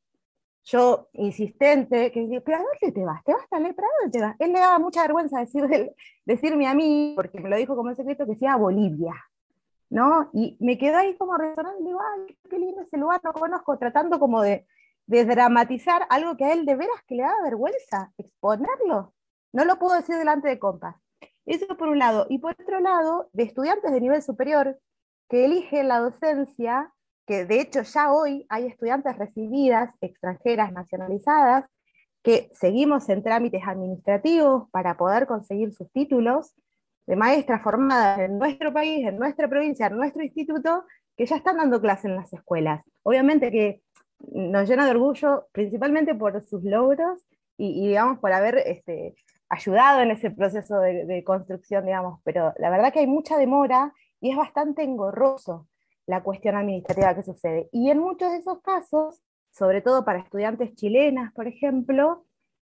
yo insistente, que decía, pero ¿a dónde te vas? ¿Te vas tan ¿Para dónde te vas? Él le daba mucha vergüenza decir, decirme a mí, porque me lo dijo como un secreto, que sea a Bolivia, ¿no? Y me quedó ahí como resonando, digo, ay, qué lindo ese lugar, no conozco, tratando como de, dramatizar algo que a él de veras que le daba vergüenza, exponerlo. No lo puedo decir delante de compas. Eso por un lado. Y por otro lado, de estudiantes de nivel superior que eligen la docencia que de hecho ya hoy hay estudiantes recibidas, extranjeras, nacionalizadas, que seguimos en trámites administrativos para poder conseguir sus títulos de maestras formadas en nuestro país, en nuestra provincia, en nuestro instituto, que ya están dando clase en las escuelas. Obviamente que nos llena de orgullo, principalmente por sus logros y, digamos, por haber este, ayudado en ese proceso de, de construcción, digamos, pero la verdad que hay mucha demora y es bastante engorroso la cuestión administrativa que sucede. Y en muchos de esos casos, sobre todo para estudiantes chilenas, por ejemplo,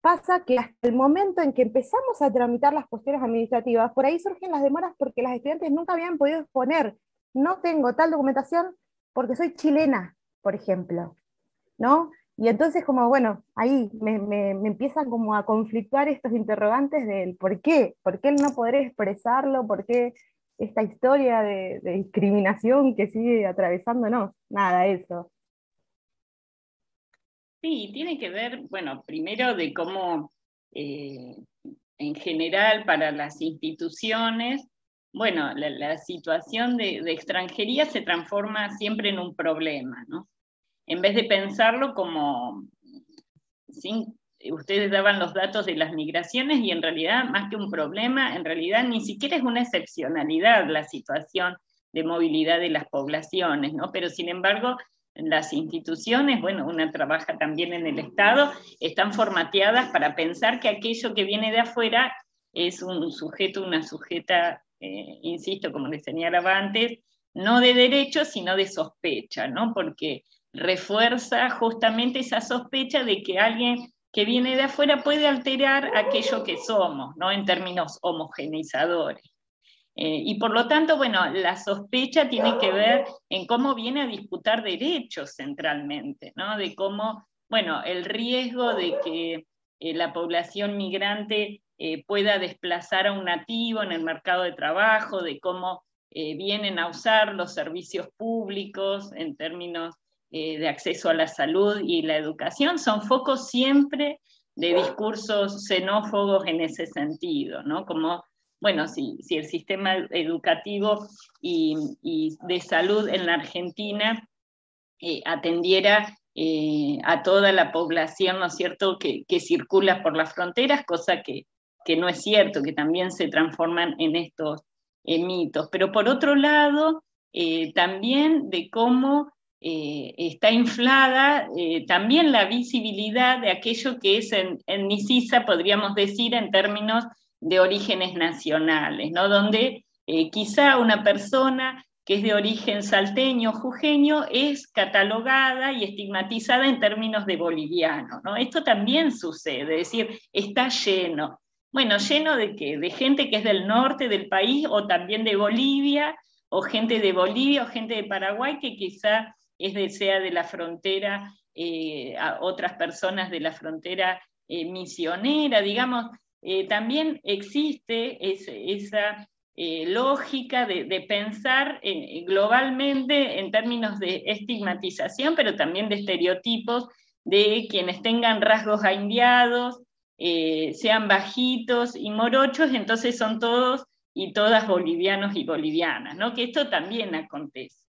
pasa que hasta el momento en que empezamos a tramitar las cuestiones administrativas, por ahí surgen las demoras porque las estudiantes nunca habían podido exponer, no tengo tal documentación porque soy chilena, por ejemplo, ¿no? Y entonces como, bueno, ahí me, me, empiezan como a conflictuar estos interrogantes del por qué, por qué no podré expresarlo, por qué esta historia de, discriminación que sigue atravesándonos. Nada, eso. Sí, tiene que ver, bueno, primero de cómo eh, en general para las instituciones, bueno, la, situación de, extranjería se transforma siempre en un problema, ¿no? En vez de pensarlo como sin, ustedes daban los datos de las migraciones y en realidad, más que un problema, en realidad ni siquiera es una excepcionalidad la situación de movilidad de las poblaciones, ¿no? Pero sin embargo, las instituciones, bueno, una trabaja también en el Estado, están formateadas para pensar que aquello que viene de afuera es un sujeto, una sujeta, eh, insisto, como les señalaba antes, no de derecho, sino de sospecha, ¿no? Porque refuerza justamente esa sospecha de que alguien que viene de afuera puede alterar aquello que somos, ¿no? En términos homogeneizadores. Eh, y por lo tanto, bueno, la sospecha tiene que ver en cómo viene a disputar derechos centralmente, ¿no? De cómo, bueno, el riesgo de que eh, la población migrante eh, pueda desplazar a un nativo en el mercado de trabajo, de cómo vienen a usar los servicios públicos en términos de acceso a la salud y la educación son focos siempre de discursos xenófobos en ese sentido, ¿no? Como, bueno, si, si el sistema educativo y, de salud en la Argentina eh, atendiera eh, a toda la población, ¿no es cierto?, que, que circula por las fronteras, cosa que, que, no es cierto, que también se transforman en estos mitos. Pero por otro lado, también de cómo eh, está inflada eh, también la visibilidad de aquello que es en, en Nicisa, podríamos decir, en términos de orígenes nacionales, ¿no? donde eh, quizá una persona que es de origen salteño, jujeño, es catalogada y estigmatizada en términos de boliviano. ¿no? Esto también sucede, es decir, está lleno. Bueno, lleno de qué? De gente que es del norte del país o también de Bolivia, o gente de Bolivia o gente de Paraguay que quizá es de, sea de la frontera, eh, a otras personas de la frontera eh, misionera, digamos, eh, también existe esa lógica de, pensar globalmente en términos de estigmatización, pero también de estereotipos de quienes tengan rasgos aindiados, sean bajitos y morochos, entonces son todos y todas bolivianos y bolivianas, ¿no? que esto también acontece.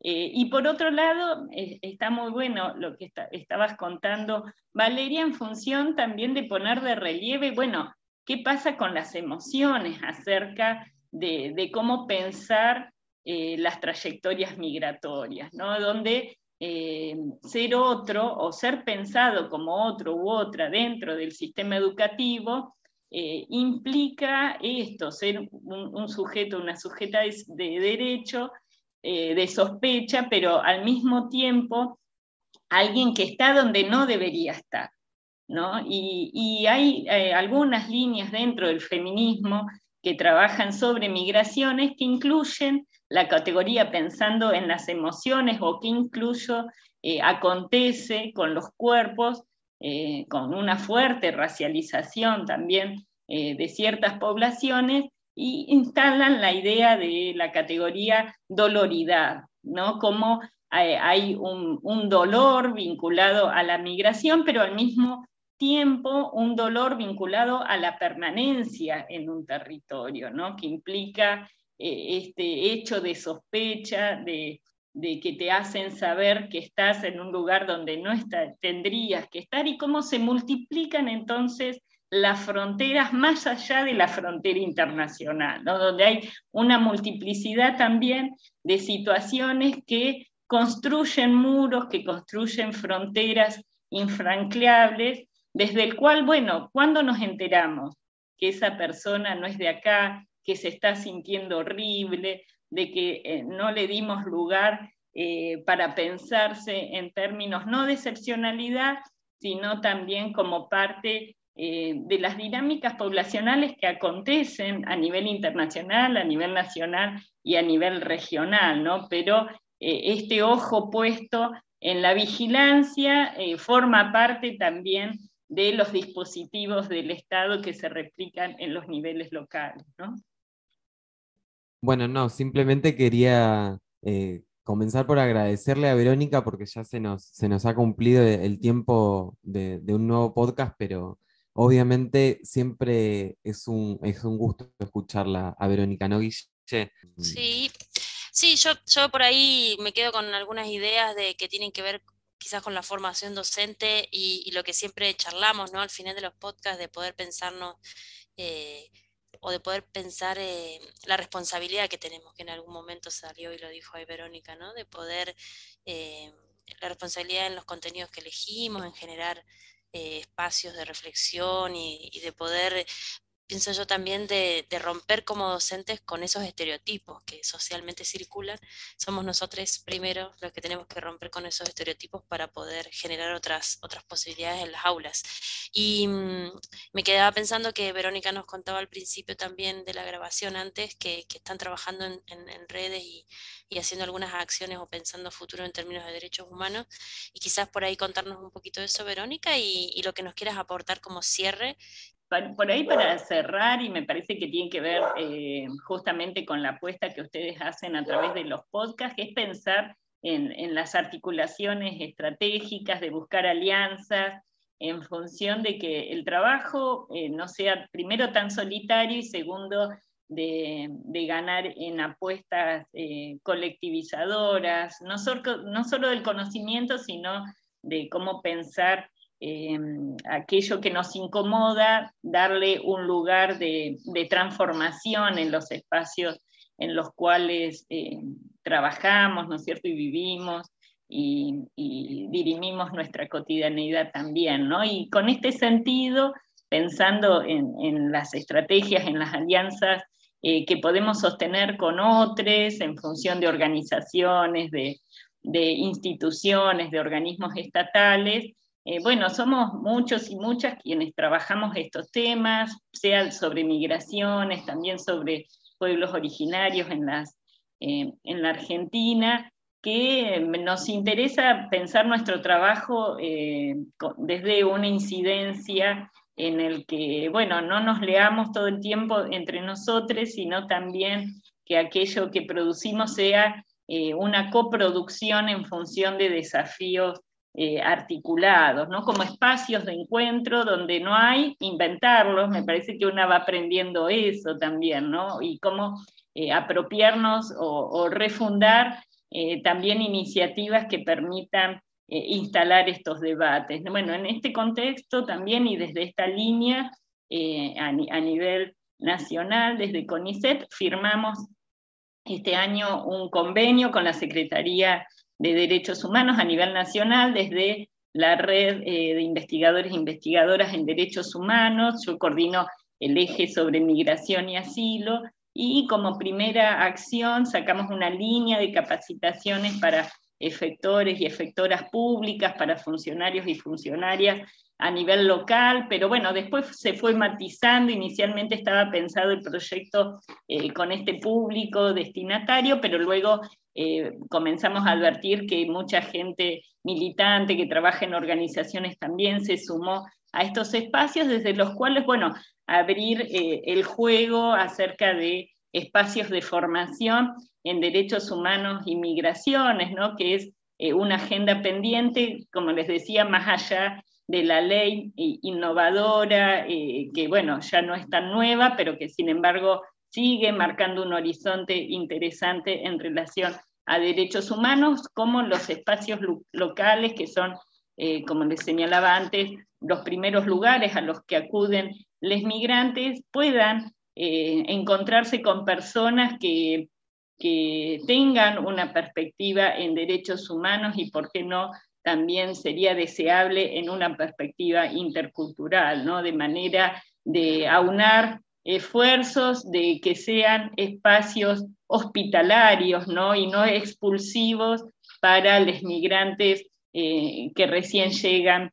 Eh, y por otro lado, está muy bueno lo que estabas contando, Valeria, en función también de poner de relieve, bueno, qué pasa con las emociones acerca de, cómo pensar eh, las trayectorias migratorias, ¿no? Donde ser otro o ser pensado como otro u otra dentro del sistema educativo implica esto, ser un, sujeto, una sujeta de, derecho, de sospecha, pero al mismo tiempo alguien que está donde no debería estar. ¿no? Y, hay eh, algunas líneas dentro del feminismo que trabajan sobre migraciones que incluyen la categoría pensando en las emociones o que incluso eh, acontece con los cuerpos, eh, con una fuerte racialización también de ciertas poblaciones y instalan la idea de la categoría doloridad, ¿no? Como hay un, un, dolor vinculado a la migración, pero al mismo tiempo un dolor vinculado a la permanencia en un territorio, ¿no? que implica eh, este hecho de sospecha, de, que te hacen saber que estás en un lugar donde no tendrías que estar y cómo se multiplican entonces las fronteras más allá de la frontera internacional, donde hay una multiplicidad también de situaciones que construyen muros, que construyen fronteras infranqueables desde el cual, bueno, cuando nos enteramos que esa persona no es de acá, que se está sintiendo horrible, de que eh, no le dimos lugar eh, para pensarse en términos no de excepcionalidad, sino también como parte eh, de las dinámicas poblacionales que acontecen a nivel internacional, a nivel nacional y a nivel regional, ¿no? Pero este ojo puesto en la vigilancia forma parte también de los dispositivos del Estado que se replican en los niveles locales. ¿no? Bueno, no, simplemente quería eh, comenzar por agradecerle a Verónica porque ya se nos, se nos ha cumplido el tiempo de, un nuevo podcast, pero obviamente siempre es un, es un gusto escucharla a Verónica, ¿no, Guille? Sí, sí, yo, yo por ahí me quedo con algunas ideas de que tienen que ver quizás con la formación docente y, lo que siempre charlamos, ¿no? Al final de los podcasts, de poder pensarnos eh, o de poder pensar eh, la responsabilidad que tenemos, que en algún momento salió y lo dijo ahí Verónica, ¿no? De poder, eh, la responsabilidad en los contenidos que elegimos, en generar espacios de reflexión y, y, de poder pienso yo también de, romper como docentes con esos estereotipos que socialmente circulan. Somos nosotros primero los que tenemos que romper con esos estereotipos para poder generar otras, otras posibilidades en las aulas. Y mm, me quedaba pensando que Verónica nos contaba al principio también de la grabación antes, que, están trabajando en, redes y, haciendo algunas acciones o pensando futuro en términos de derechos humanos. Y quizás por ahí contarnos un poquito de eso, Verónica, y, y lo que nos quieras aportar como cierre por ahí para cerrar, y me parece que tiene que ver eh, justamente con la apuesta que ustedes hacen a través de los podcasts, que es pensar en, las articulaciones estratégicas, de buscar alianzas, en función de que el trabajo eh, no sea primero tan solitario y segundo de, ganar en apuestas eh, colectivizadoras, no, no solo del conocimiento, sino de cómo pensar Em, aquello que nos incomoda, darle un lugar de, transformación en los espacios en los cuales eh, trabajamos, ¿no es cierto? Y vivimos y, dirimimos nuestra cotidianidad también, ¿no? Y con este sentido, pensando en, las estrategias, en las alianzas eh, que podemos sostener con otros en función de organizaciones, de instituciones, de organismos estatales, eh, bueno, somos muchos y muchas quienes trabajamos estos temas, sea sobre migraciones, también sobre pueblos originarios en, las, eh, en la Argentina, que nos interesa pensar nuestro trabajo eh, desde una incidencia en el que, bueno, no nos leamos todo el tiempo entre nosotros, sino también que aquello que producimos sea una coproducción en función de desafíos eh, articulados, ¿no? como espacios de encuentro donde no hay, inventarlos, me parece que una va aprendiendo eso también, ¿no? y cómo eh, apropiarnos o, refundar eh, también iniciativas que permitan instalar estos debates. Bueno, en este contexto también y desde esta línea a, a nivel nacional, desde CONICET, firmamos este año un convenio con la Secretaría de derechos humanos a nivel nacional desde la red eh, de investigadores e investigadoras en derechos humanos. Yo coordino el eje sobre migración y asilo y como primera acción sacamos una línea de capacitaciones para efectores y efectoras públicas, para funcionarios y funcionarias a nivel local, pero bueno, después se fue matizando, inicialmente estaba pensado el proyecto eh, con este público destinatario, pero luego eh, comenzamos a advertir que mucha gente militante que trabaja en organizaciones también se sumó a estos espacios desde los cuales, bueno, abrir eh, el juego acerca de espacios de formación en derechos humanos y migraciones, ¿no? que es eh, una agenda pendiente, como les decía, más allá de la ley innovadora, que bueno, ya no es tan nueva, pero que sin embargo sigue marcando un horizonte interesante en relación a derechos humanos, como los espacios locales, que son, como les señalaba antes, los primeros lugares a los que acuden los migrantes puedan eh, encontrarse con personas que, que tengan una perspectiva en derechos humanos y, por qué no, también sería deseable en una perspectiva intercultural, ¿no? de manera de aunar esfuerzos de que sean espacios hospitalarios ¿no? y no expulsivos para los migrantes eh, que recién llegan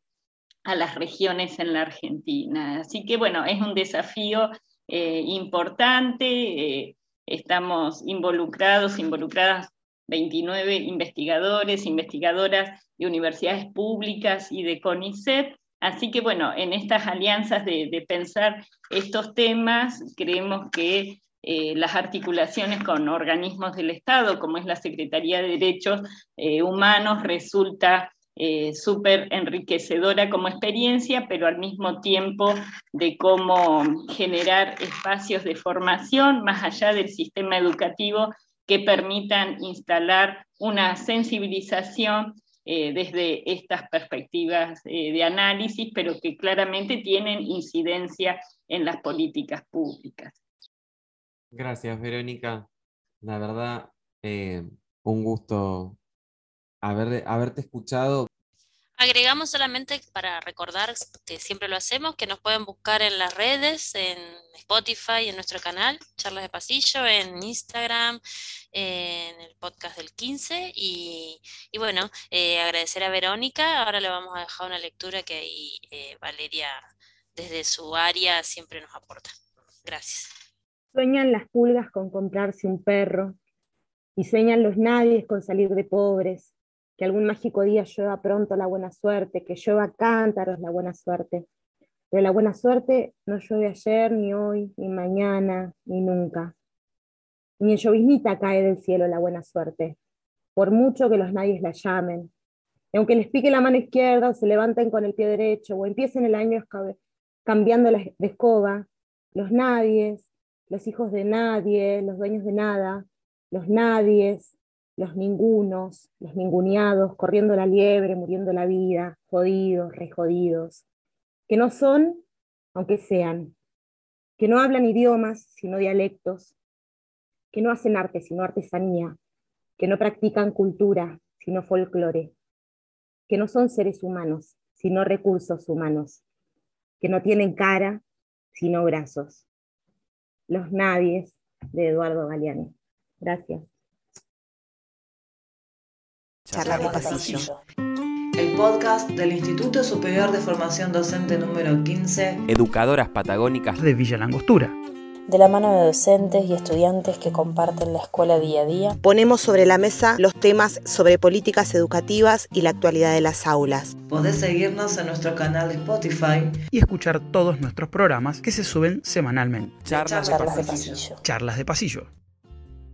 a las regiones en la Argentina. Así que bueno, es un desafío eh, importante, eh, estamos involucrados, involucradas 29 investigadores, investigadoras de universidades públicas y de CONICET, Así que bueno, en estas alianzas de, pensar estos temas, creemos que eh, las articulaciones con organismos del Estado, como es la Secretaría de Derechos Humanos, resulta eh, súper enriquecedora como experiencia, pero al mismo tiempo de cómo generar espacios de formación más allá del sistema educativo que permitan instalar una sensibilización eh, desde estas perspectivas eh, de análisis, pero que claramente tienen incidencia en las políticas públicas. Gracias, Verónica. La verdad, un gusto haberte escuchado. Agregamos solamente para recordar que siempre lo hacemos, que nos pueden buscar en las redes, en Spotify, en nuestro canal, Charlas de Pasillo, en Instagram, en el podcast del 15. Y, bueno, eh, agradecer a Verónica. Ahora le vamos a dejar una lectura que ahí eh, Valeria, desde su área, siempre nos aporta. Gracias. Sueñan las pulgas con comprarse un perro y sueñan los nadies con salir de pobres que algún mágico día llueva pronto la buena suerte, que llueva cántaros la buena suerte. Pero la buena suerte no llueve ayer, ni hoy, ni mañana, ni nunca. Ni en lloviznita cae del cielo la buena suerte, por mucho que los nadies la llamen. Y aunque les pique la mano izquierda o se levanten con el pie derecho o empiecen el año cambiando de escoba, los nadies, los hijos de nadie, los dueños de nada, los nadies, los ningunos, los ninguneados, corriendo la liebre, muriendo la vida, jodidos, rejodidos, que no son, aunque sean, que no hablan idiomas, sino dialectos, que no hacen arte, sino artesanía, que no practican cultura, sino folclore, que no son seres humanos, sino recursos humanos, que no tienen cara, sino brazos. Los nadies de Eduardo Galeani. Gracias. Charla de pasillo. El podcast del Instituto Superior de Formación Docente número 15. Educadoras Patagónicas de Villa Langostura. De la mano de docentes y estudiantes que comparten la escuela día a día, ponemos sobre la mesa los temas sobre políticas educativas y la actualidad de las aulas. Podés seguirnos en nuestro canal de Spotify y escuchar todos nuestros programas que se suben semanalmente. Charlas, de pasillo. Charlas de pasillo.